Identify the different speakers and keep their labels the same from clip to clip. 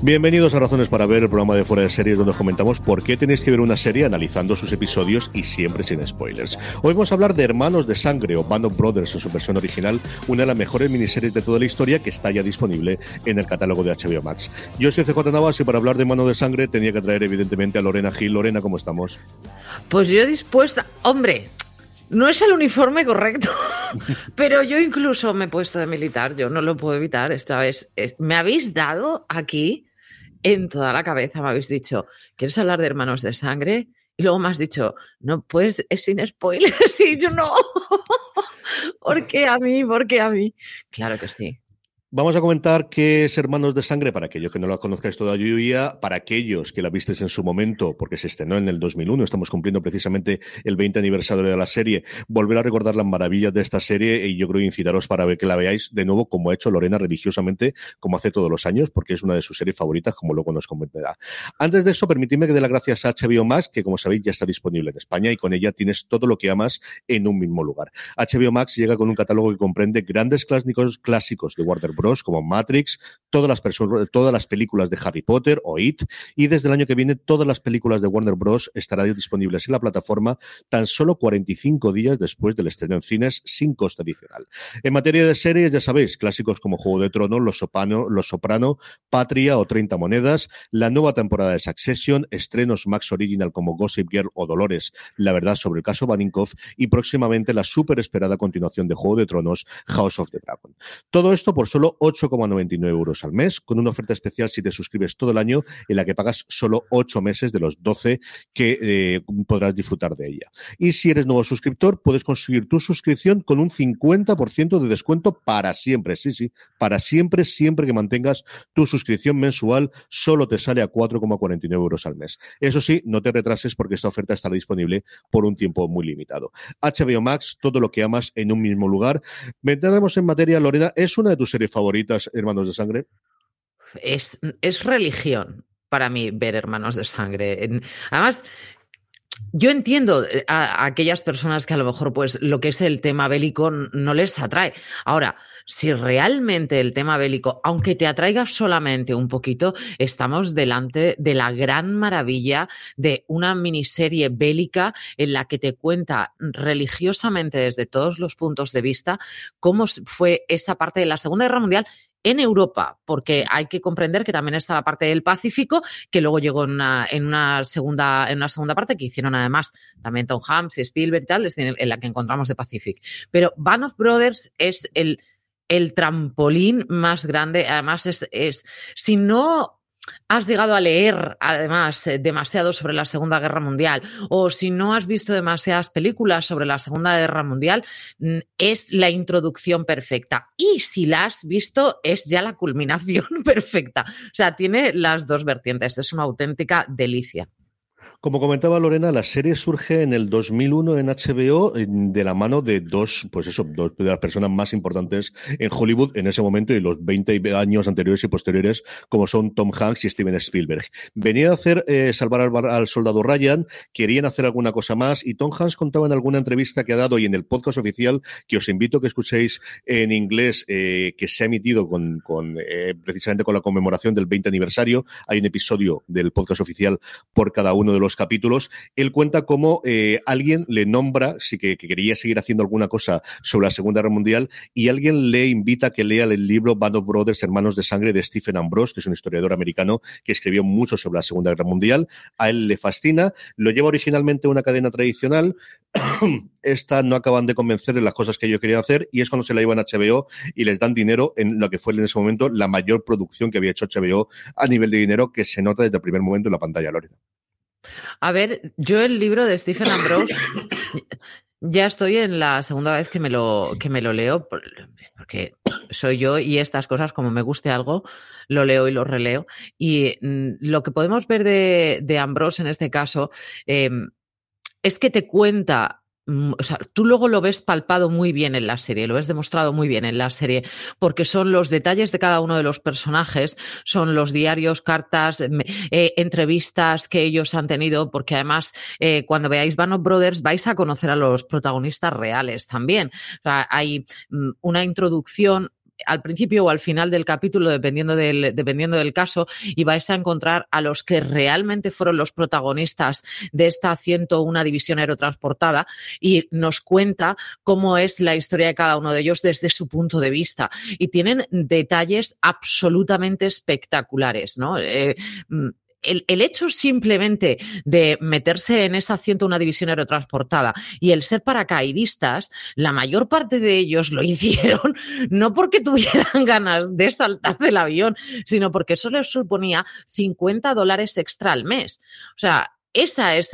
Speaker 1: Bienvenidos a Razones para Ver, el programa de Fuera de Series donde comentamos por qué tenéis que ver una serie analizando sus episodios y siempre sin spoilers. Hoy vamos a hablar de Hermanos de Sangre o Band of Brothers en su versión original, una de las mejores miniseries de toda la historia que está ya disponible en el catálogo de HBO Max. Yo soy CJ Navas y para hablar de Hermanos de Sangre tenía que traer evidentemente a Lorena Gil. Lorena, ¿cómo estamos?
Speaker 2: Pues yo dispuesta, hombre, no es el uniforme correcto, pero yo incluso me he puesto de militar, yo no lo puedo evitar esta vez. Me habéis dado aquí en toda la cabeza me habéis dicho, ¿quieres hablar de hermanos de sangre? Y luego me has dicho, no, pues es sin spoilers. Y yo no. ¿Por qué a mí? ¿Por qué a mí? Claro que sí.
Speaker 1: Vamos a comentar qué es Hermanos de Sangre para aquellos que no la conozcáis todavía, para aquellos que la visteis en su momento, porque se estrenó en el 2001, estamos cumpliendo precisamente el 20 aniversario de la serie, volver a recordar las maravillas de esta serie y yo creo incitaros para ver que la veáis de nuevo como ha hecho Lorena religiosamente, como hace todos los años, porque es una de sus series favoritas, como luego nos comentará. Antes de eso, permitidme que dé las gracias a HBO Max, que como sabéis ya está disponible en España y con ella tienes todo lo que amas en un mismo lugar. HBO Max llega con un catálogo que comprende grandes clásicos, clásicos de Warner Bros. como Matrix, todas las, todas las películas de Harry Potter o It, y desde el año que viene todas las películas de Warner Bros. estarán disponibles en la plataforma tan solo 45 días después del estreno en cines sin coste adicional. En materia de series, ya sabéis, clásicos como Juego de Tronos, Los Soprano, Los Soprano Patria o 30 Monedas, la nueva temporada de Succession, estrenos Max Original como Gossip Girl o Dolores, la verdad sobre el caso Baninkoff y próximamente la súper esperada continuación de Juego de Tronos, House of the Dragon. Todo esto por solo 8,99 euros al mes, con una oferta especial si te suscribes todo el año, en la que pagas solo 8 meses de los 12 que eh, podrás disfrutar de ella. Y si eres nuevo suscriptor, puedes conseguir tu suscripción con un 50% de descuento para siempre. Sí, sí, para siempre, siempre que mantengas tu suscripción mensual, solo te sale a 4,49 euros al mes. Eso sí, no te retrases porque esta oferta estará disponible por un tiempo muy limitado. HBO Max, todo lo que amas en un mismo lugar. Vendremos en materia, Lorena, ¿es una de tus series Hermanos de Sangre?
Speaker 2: Es, es religión para mí ver Hermanos de Sangre. Además, yo entiendo eh, a, aquellas personas que a lo mejor pues lo que es el tema bélico no les atrae. Ahora, si realmente el tema bélico, aunque te atraiga solamente un poquito, estamos delante de la gran maravilla de una miniserie bélica en la que te cuenta religiosamente desde todos los puntos de vista cómo fue esa parte de la Segunda Guerra Mundial en Europa, porque hay que comprender que también está la parte del Pacífico, que luego llegó en una, segunda, en una segunda parte que hicieron además también Tom Hanks y Spielberg y tal, en la que encontramos de Pacific. Pero Band of Brothers es el, el trampolín más grande, además es, es si no has llegado a leer, además, eh, demasiado sobre la Segunda Guerra Mundial, o si no has visto demasiadas películas sobre la Segunda Guerra Mundial, mm, es la introducción perfecta. Y si la has visto, es ya la culminación perfecta. O sea, tiene las dos vertientes. Es una auténtica delicia.
Speaker 1: Como comentaba Lorena, la serie surge en el 2001 en HBO de la mano de dos, pues eso, dos de las personas más importantes en Hollywood en ese momento y los 20 años anteriores y posteriores, como son Tom Hanks y Steven Spielberg. Venía a hacer eh, salvar al, soldado Ryan, querían hacer alguna cosa más y Tom Hanks contaba en alguna entrevista que ha dado y en el podcast oficial que os invito a que escuchéis en inglés eh, que se ha emitido con, con eh, precisamente con la conmemoración del 20 aniversario. Hay un episodio del podcast oficial por cada uno de los capítulos, él cuenta cómo eh, alguien le nombra, sí que, quería seguir haciendo alguna cosa sobre la Segunda Guerra Mundial, y alguien le invita a que lea el libro Band of Brothers, Hermanos de Sangre, de Stephen Ambrose, que es un historiador americano que escribió mucho sobre la Segunda Guerra Mundial. A él le fascina, lo lleva originalmente a una cadena tradicional, esta no acaban de convencer en las cosas que yo quería hacer y es cuando se la llevan a HBO y les dan dinero en lo que fue en ese momento la mayor producción que había hecho HBO a nivel de dinero que se nota desde el primer momento en la pantalla, Lorena.
Speaker 2: A ver, yo el libro de Stephen Ambrose ya estoy en la segunda vez que me lo, que me lo leo, porque soy yo y estas cosas, como me guste algo, lo leo y lo releo. Y mm, lo que podemos ver de, de Ambrose en este caso em, es que te cuenta sea, tú luego lo ves palpado muy bien en la serie, lo ves demostrado muy bien en la serie, porque son los detalles de cada uno de los personajes, son los diarios, cartas, eh, entrevistas que ellos han tenido, porque además eh, cuando veáis Band Brothers vais a conocer a los protagonistas reales también. O sea, hay mm, una introducción al principio o al final del capítulo, dependiendo del, dependiendo del caso, y vais a encontrar a los que realmente fueron los protagonistas de esta 101 división aerotransportada y nos cuenta cómo es la historia de cada uno de ellos desde su punto de vista. Y tienen detalles absolutamente espectaculares, ¿no? Eh, mm, el, el, hecho simplemente de meterse en esa 101 división aerotransportada y el ser paracaidistas, la mayor parte de ellos lo hicieron no porque tuvieran ganas de saltar del avión, sino porque eso les suponía 50 dólares extra al mes. O sea, esa es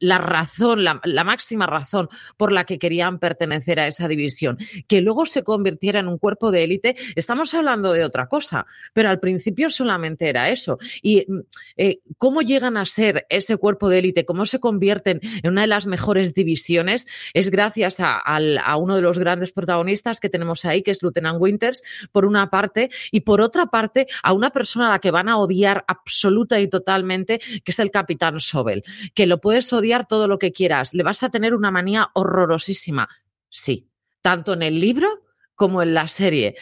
Speaker 2: la razón, la, máxima razón por la que querían pertenecer a esa división. Que luego se convirtiera en un cuerpo de élite, estamos hablando de otra cosa, pero al principio solamente era eso. Y eh, cómo llegan a ser ese cuerpo de élite, cómo se convierten en una de las mejores divisiones, es gracias a, uno de los grandes protagonistas que tenemos ahí, que es Lieutenant Winters, por una parte, y por otra parte, a una persona a la que van a odiar absoluta y totalmente, que es el Capitán Que lo puedes odiar todo lo que quieras, le vas a tener una manía horrorosísima. Sí, tanto en el libro como en la serie,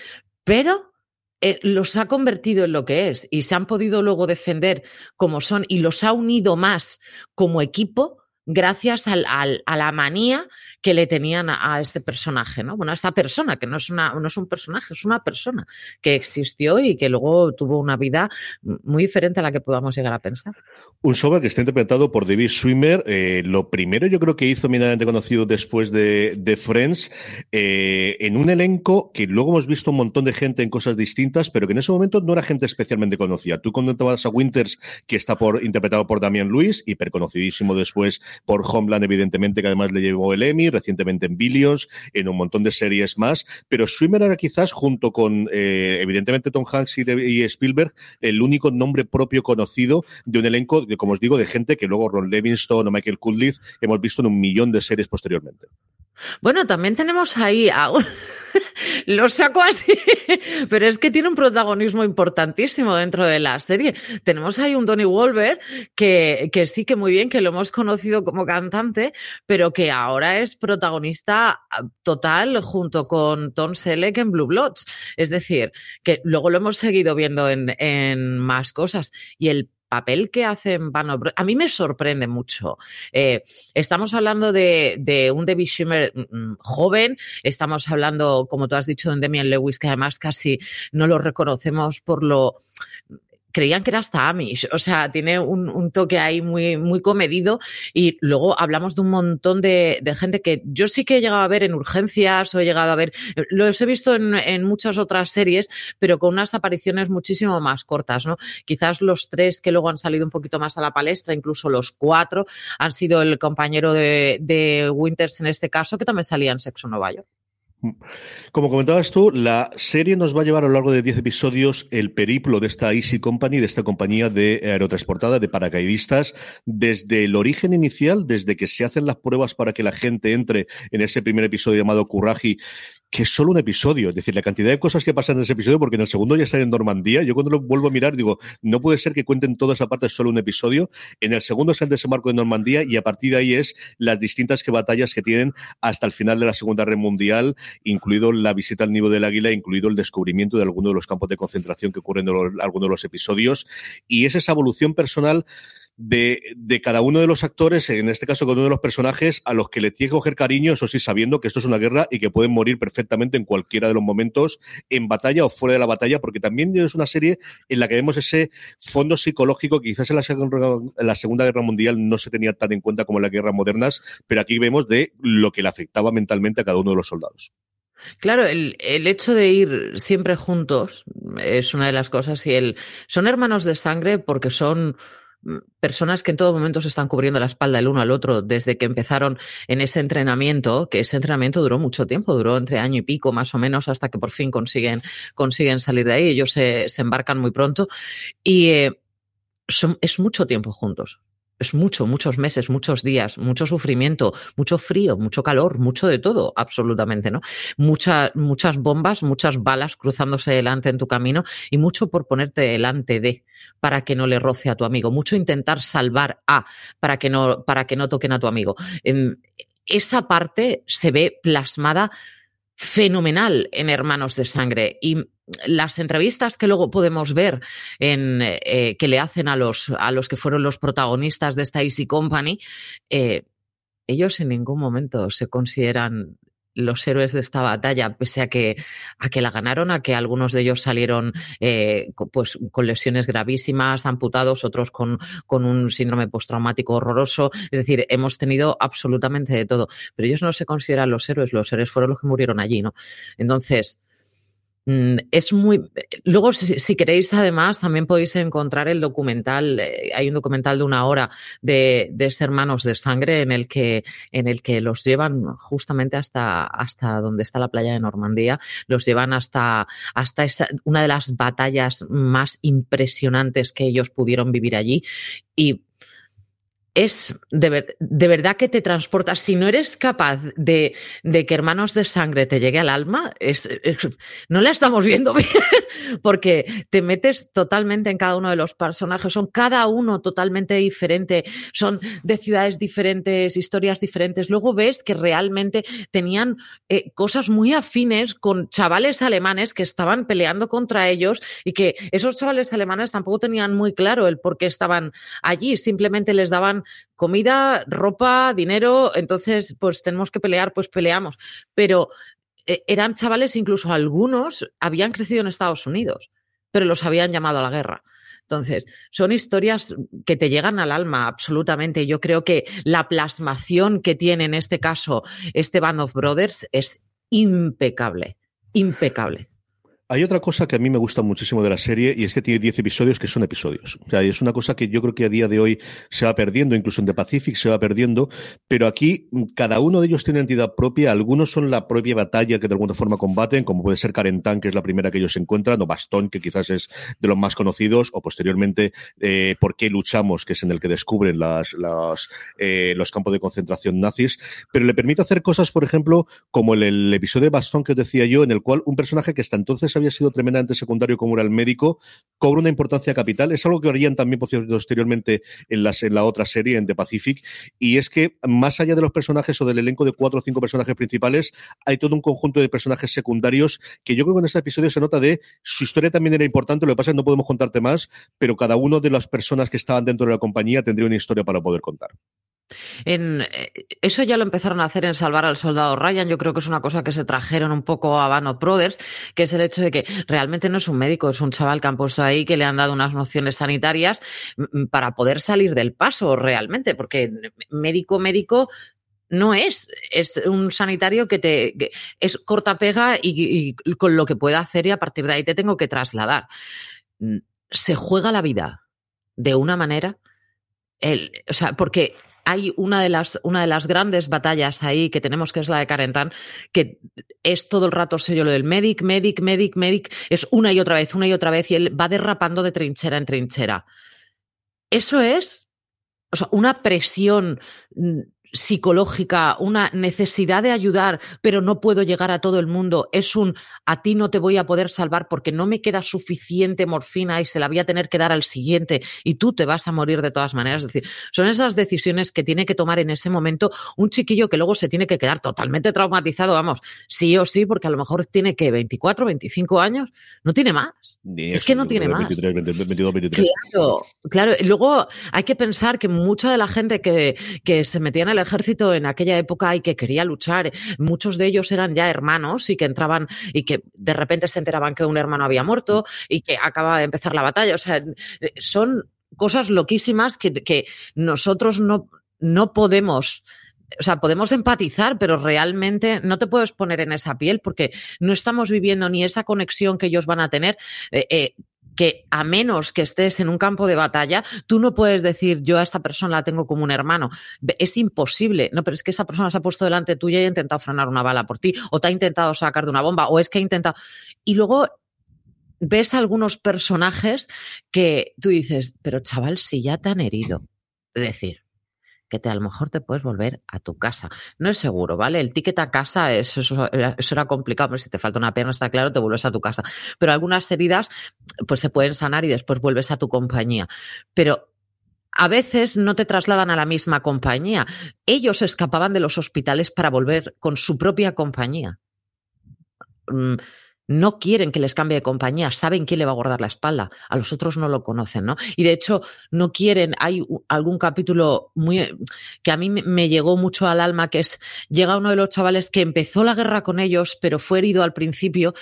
Speaker 2: pero eh, los ha convertido en lo que es y se han podido luego defender como son y los ha unido más como equipo gracias al, al, a la manía que le tenían a, este personaje, ¿no? Bueno, a esta persona, que no es, una, no es un personaje, es una persona que existió y que luego tuvo una vida muy diferente a la que podamos llegar a pensar.
Speaker 1: Un Sober que está interpretado por David Swimmer. Eh, lo primero yo creo que hizo eminentemente conocido después de, Friends, eh, en un elenco que luego hemos visto un montón de gente en cosas distintas, pero que en ese momento no era gente especialmente conocida. Tú comentabas a Winters, que está por, interpretado por Damian Lewis, hiperconocidísimo después por Homeland, evidentemente, que además le llevó el Emmy, recientemente en Billions, en un montón de series más, pero Swimmer era quizás, junto con, eh, evidentemente, Tom Hanks y, Spielberg, el único nombre propio conocido de un elenco, de, como os digo, de gente que luego Ron Levinson o Michael Kudlitz hemos visto en un millón de series posteriormente.
Speaker 2: Bueno, también tenemos ahí a. Lo saco así, pero es que tiene un protagonismo importantísimo dentro de la serie. Tenemos ahí un Donnie Wolver que, que sí que muy bien, que lo hemos conocido como cantante, pero que ahora es protagonista total junto con Tom Selleck en Blue Bloods. Es decir, que luego lo hemos seguido viendo en, en más cosas. Y el papel que hace en Van a mí me sorprende mucho. Eh, estamos hablando de, de un David Schimmer mm, joven, estamos hablando, como tú has dicho, de Demian Lewis, que además casi no lo reconocemos por lo creían que era hasta Amish, o sea, tiene un, un, toque ahí muy, muy comedido y luego hablamos de un montón de, de, gente que yo sí que he llegado a ver en urgencias o he llegado a ver, los he visto en, en, muchas otras series, pero con unas apariciones muchísimo más cortas, ¿no? Quizás los tres que luego han salido un poquito más a la palestra, incluso los cuatro, han sido el compañero de, de Winters en este caso, que también salía en Sexo Nueva.
Speaker 1: Como comentabas tú, la serie nos va a llevar a lo largo de 10 episodios el periplo de esta Easy Company, de esta compañía de aerotransportada, de paracaidistas, desde el origen inicial, desde que se hacen las pruebas para que la gente entre en ese primer episodio llamado Curraji, que es solo un episodio. Es decir, la cantidad de cosas que pasan en ese episodio, porque en el segundo ya están en Normandía. Yo cuando lo vuelvo a mirar digo, no puede ser que cuenten toda esa parte solo un episodio. En el segundo es el desembarco de Normandía y a partir de ahí es las distintas que batallas que tienen hasta el final de la Segunda Guerra Mundial, incluido la visita al nido del águila, incluido el descubrimiento de algunos de los campos de concentración que ocurren en algunos de los episodios. Y es esa evolución personal de, de, cada uno de los actores, en este caso con uno de los personajes, a los que le tiene que coger cariño, eso sí, sabiendo que esto es una guerra y que pueden morir perfectamente en cualquiera de los momentos, en batalla o fuera de la batalla, porque también es una serie en la que vemos ese fondo psicológico que quizás en la, Segunda Guerra Mundial no se tenía tan en cuenta como en las guerras modernas, pero aquí vemos de lo que le afectaba mentalmente a cada uno de los soldados.
Speaker 2: Claro, el, el, hecho de ir siempre juntos es una de las cosas y el son hermanos de sangre porque son personas que en todo momento se están cubriendo la espalda el uno al otro desde que empezaron en ese entrenamiento, que ese entrenamiento duró mucho tiempo, duró entre año y pico más o menos hasta que por fin consiguen, consiguen salir de ahí. Ellos se, se embarcan muy pronto y eh, son, es mucho tiempo juntos es mucho, muchos meses, muchos días, mucho sufrimiento, mucho frío, mucho calor, mucho de todo, absolutamente, ¿no? Mucha, muchas bombas, muchas balas cruzándose delante en tu camino y mucho por ponerte delante de para que no le roce a tu amigo, mucho intentar salvar a para que no, para que no toquen a tu amigo. Esa parte se ve plasmada fenomenal en Hermanos de Sangre. Y las entrevistas que luego podemos ver en, eh, que le hacen a los, a los que fueron los protagonistas de esta Easy Company, eh, ellos en ningún momento se consideran los héroes de esta batalla, pese a que, a que la ganaron, a que algunos de ellos salieron eh, pues, con lesiones gravísimas, amputados, otros con, con un síndrome postraumático horroroso. Es decir, hemos tenido absolutamente de todo. Pero ellos no se consideran los héroes, los héroes fueron los que murieron allí, ¿no? Entonces, es muy. Luego, si, queréis, además, también podéis encontrar el documental. Eh, hay un documental de una hora de, de hermanos de sangre en el que, en el que los llevan justamente hasta, hasta donde está la playa de Normandía. Los llevan hasta, hasta una de las batallas más impresionantes que ellos pudieron vivir allí. Y es de, verdad que te transporta. Si no eres capaz de, que Hermanos de Sangre te llegue al alma, es, no la estamos viendo bien, porque te metes totalmente en cada uno de los personajes. Son cada uno totalmente diferente, son de ciudades diferentes, historias diferentes. Luego ves que realmente tenían eh, cosas muy afines con chavales alemanes que estaban peleando contra ellos y que esos chavales alemanes tampoco tenían muy claro el por qué estaban allí, simplemente les daban comida, ropa, dinero, entonces pues tenemos que pelear, pues peleamos. Pero eh, eran chavales, incluso algunos habían crecido en Estados Unidos, pero los habían llamado a la guerra. Entonces, son historias que te llegan al alma absolutamente. Yo creo que la plasmación que tiene en este caso este Band of Brothers es impecable, impecable.
Speaker 1: Hay otra cosa que a mí me gusta muchísimo de la serie y es que tiene 10 episodios que son episodios. O sea, es una cosa que yo creo que a día de hoy se va perdiendo, incluso en The Pacific se va perdiendo, pero aquí mm, cada uno de ellos tiene entidad propia. Algunos son la propia batalla que de alguna forma combaten, como puede ser Carentán, que es la primera que ellos encuentran, o Bastón, que quizás es de los más conocidos, o posteriormente eh, Por qué luchamos, que es en el que descubren las, eh, los campos de concentración nazis. Pero le permite hacer cosas, por ejemplo, como el, el episodio de Bastón que os decía yo, en el cual un personaje que hasta entonces había sido tremendamente secundario como era el médico, cobra una importancia capital. Es algo que harían también posteriormente en, las, en la otra serie, en The Pacific, y es que más allá de los personajes o del elenco de cuatro o cinco personajes principales, hay todo un conjunto de personajes secundarios que yo creo que en este episodio se nota de su historia también era importante, lo que pasa es que no podemos contarte más, pero cada uno de las personas que estaban dentro de la compañía tendría una historia para poder contar.
Speaker 2: Eh, eso ya lo empezaron a hacer en Salvar al Soldado Ryan. Yo creo que es una cosa que se trajeron un poco a Bano Brothers, que es el hecho de que realmente no es un médico, es un chaval que han puesto ahí que le han dado unas nociones sanitarias para poder salir del paso realmente, porque médico, médico no es, es un sanitario que te es corta pega y, y, con lo que pueda hacer y a partir de ahí te tengo que trasladar. Mm, se juega la vida de una manera, el, o sea, porque hay una de, las, una de las grandes batallas ahí que tenemos, que es la de Carentán, que es todo el rato sello lo del medic, medic, medic, medic, es una y otra vez, una y otra vez, y él va derrapando de trinchera en trinchera. Eso es o sea, una presión mm, psicológica, una necesidad de ayudar, pero no puedo llegar a todo el mundo, es un a ti no te voy a poder salvar porque no me queda suficiente morfina y se la voy a tener que dar al siguiente y tú te vas a morir de todas maneras. Es decir, son esas decisiones que tiene que tomar en ese momento un chiquillo que luego se tiene que quedar totalmente traumatizado, vamos, sí o sí, porque a lo mejor tiene que 24, 25 años, no tiene más. es que no tiene más. Claro, claro. Luego hay que pensar que mucha de la gente que, que se metía en el ejército en aquella época y que quería luchar. Muchos de ellos eran ya hermanos y que entraban y que de repente se enteraban que un hermano había muerto y que acababa de empezar la batalla. O sea, son cosas loquísimas que, que nosotros no, no podemos o sea, podemos empatizar, pero realmente no te puedes poner en esa piel porque no estamos viviendo ni esa conexión que ellos van a tener. Eh, eh, que a menos que estés en un campo de batalla, tú no puedes decir yo a esta persona la tengo como un hermano. Es imposible. No, pero es que esa persona se ha puesto delante tuya y ha intentado frenar una bala por ti, o te ha intentado sacar de una bomba, o es que ha intentado. Y luego ves algunos personajes que tú dices, pero chaval, si ya te han herido. Es decir, que te, a lo mejor te puedes volver a tu casa. No es seguro, ¿vale? El ticket a casa, eso, eso, era complicado, pero si te falta una pierna, está claro, te vuelves a tu casa. Pero algunas heridas, pues se pueden sanar y después vuelves a tu compañía. Pero a veces no te trasladan a la misma compañía. Ellos escapaban de los hospitales para volver con su propia compañía. No quieren que les cambie de compañía, saben quién le va a guardar la espalda, a los otros no lo conocen, ¿no? Y de hecho no quieren, hay algún capítulo muy que a mí me llegó mucho al alma, que es, llega uno de los chavales que empezó la guerra con ellos, pero fue herido al principio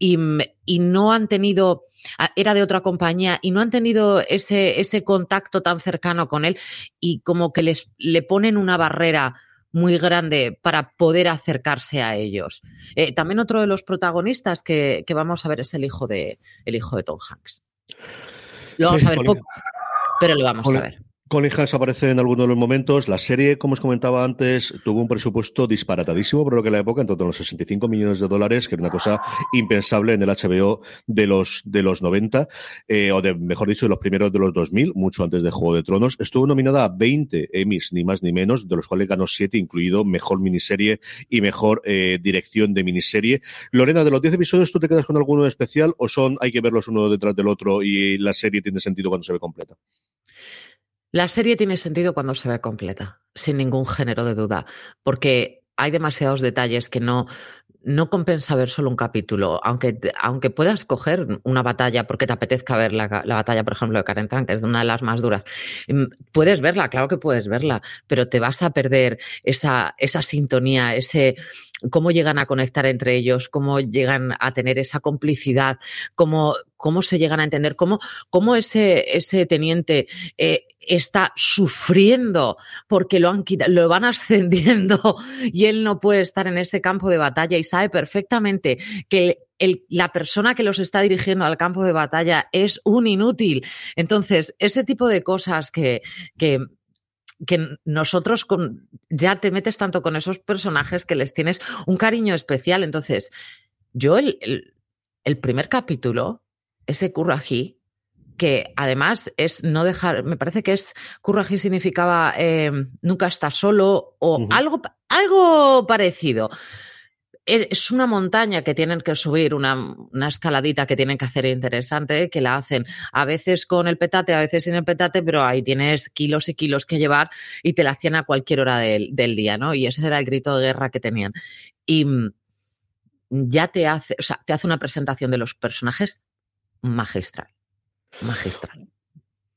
Speaker 2: y, y no han tenido, era de otra compañía y no han tenido ese, ese contacto tan cercano con él y como que les, le ponen una barrera muy grande para poder acercarse a ellos. Eh, también otro de los protagonistas que, que, vamos a ver es el hijo de, el hijo de Tom Hanks. Lo vamos a ver poco, pero lo vamos a ver.
Speaker 1: Colin Hanks aparece en algunos de los momentos. La serie, como os comentaba antes, tuvo un presupuesto disparatadísimo por lo que la época, en torno a los 65 millones de dólares, que era una cosa impensable en el HBO de los, de los 90, eh, o de, mejor dicho, de los primeros de los 2000, mucho antes de Juego de Tronos. Estuvo nominada a 20 Emmys, ni más ni menos, de los cuales ganó 7, incluido Mejor Miniserie y Mejor eh, Dirección de Miniserie. Lorena, de los 10 episodios, ¿tú te quedas con alguno especial o son, hay que verlos uno detrás del otro y la serie tiene sentido cuando se ve completa?
Speaker 2: La serie tiene sentido cuando se ve completa, sin ningún género de duda, porque hay demasiados detalles que no, no compensa ver solo un capítulo, aunque, aunque puedas coger una batalla porque te apetezca ver la, la batalla, por ejemplo, de Karen Tan, que es una de las más duras. Mm, puedes verla, claro que puedes verla, pero te vas a perder esa, esa sintonía, ese cómo llegan a conectar entre ellos, cómo llegan a tener esa complicidad, cómo, cómo se llegan a entender, cómo, cómo ese, ese teniente eh, está sufriendo porque lo, han lo van ascendiendo y él no puede estar en ese campo de batalla y sabe perfectamente que la persona que los está dirigiendo al campo de batalla es un inútil. Entonces, ese tipo de cosas que, que nosotros con, ya te metes tanto con esos personajes que les tienes un cariño especial. Entonces, yo el, el, el primer capítulo, ese Currají, que además es no dejar, me parece que es Curraji significaba eh, nunca estar solo o uh -huh. algo, algo parecido. Es una montaña que tienen que subir, una, una, escaladita que tienen que hacer interesante, que la hacen a veces con el petate, a veces sin el petate, pero ahí tienes kilos y kilos que llevar y te la hacían a cualquier hora del, del día, ¿no? Y ese era el grito de guerra que tenían. Y mm, ya te hace, o sea, te hace una presentación de los personajes magistral magistral.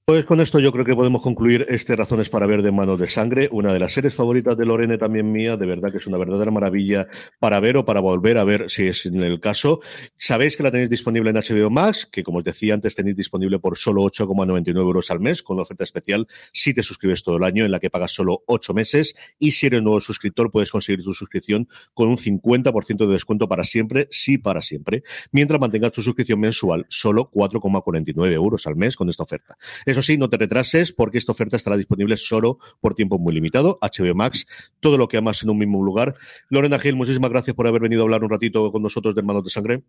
Speaker 1: Pues con esto yo creo que podemos concluir este Razones para ver de Manos de Sangre, una de las series favoritas de Lorene, también mía, de verdad que es una verdadera maravilla para ver o para volver a ver si es en el caso. Sabéis que la tenéis disponible en HBO Max, que como os decía antes tenéis disponible por solo 8,99 euros al mes, con una oferta especial si te suscribes todo el año, en la que pagas solo 8 meses, y si eres nuevo suscriptor puedes conseguir tu suscripción con un 50% de descuento para siempre, sí para siempre, mientras mantengas tu suscripción mensual solo 4,49 euros al mes con esta oferta. Eso sí, no te retrases porque esta oferta estará disponible solo por tiempo muy limitado. HBO Max, todo lo que amas en un mismo lugar. Lorena Gil, muchísimas gracias por haber venido a hablar un ratito con nosotros de Hermanos de Sangre.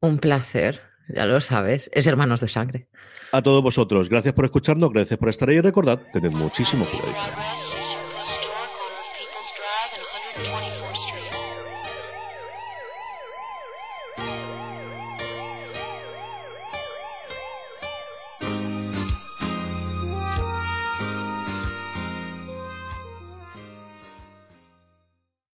Speaker 2: Un placer, ya lo sabes, es Hermanos de Sangre.
Speaker 1: A todos vosotros, gracias por escucharnos, gracias por estar ahí y recordad, tened muchísimo cuidado.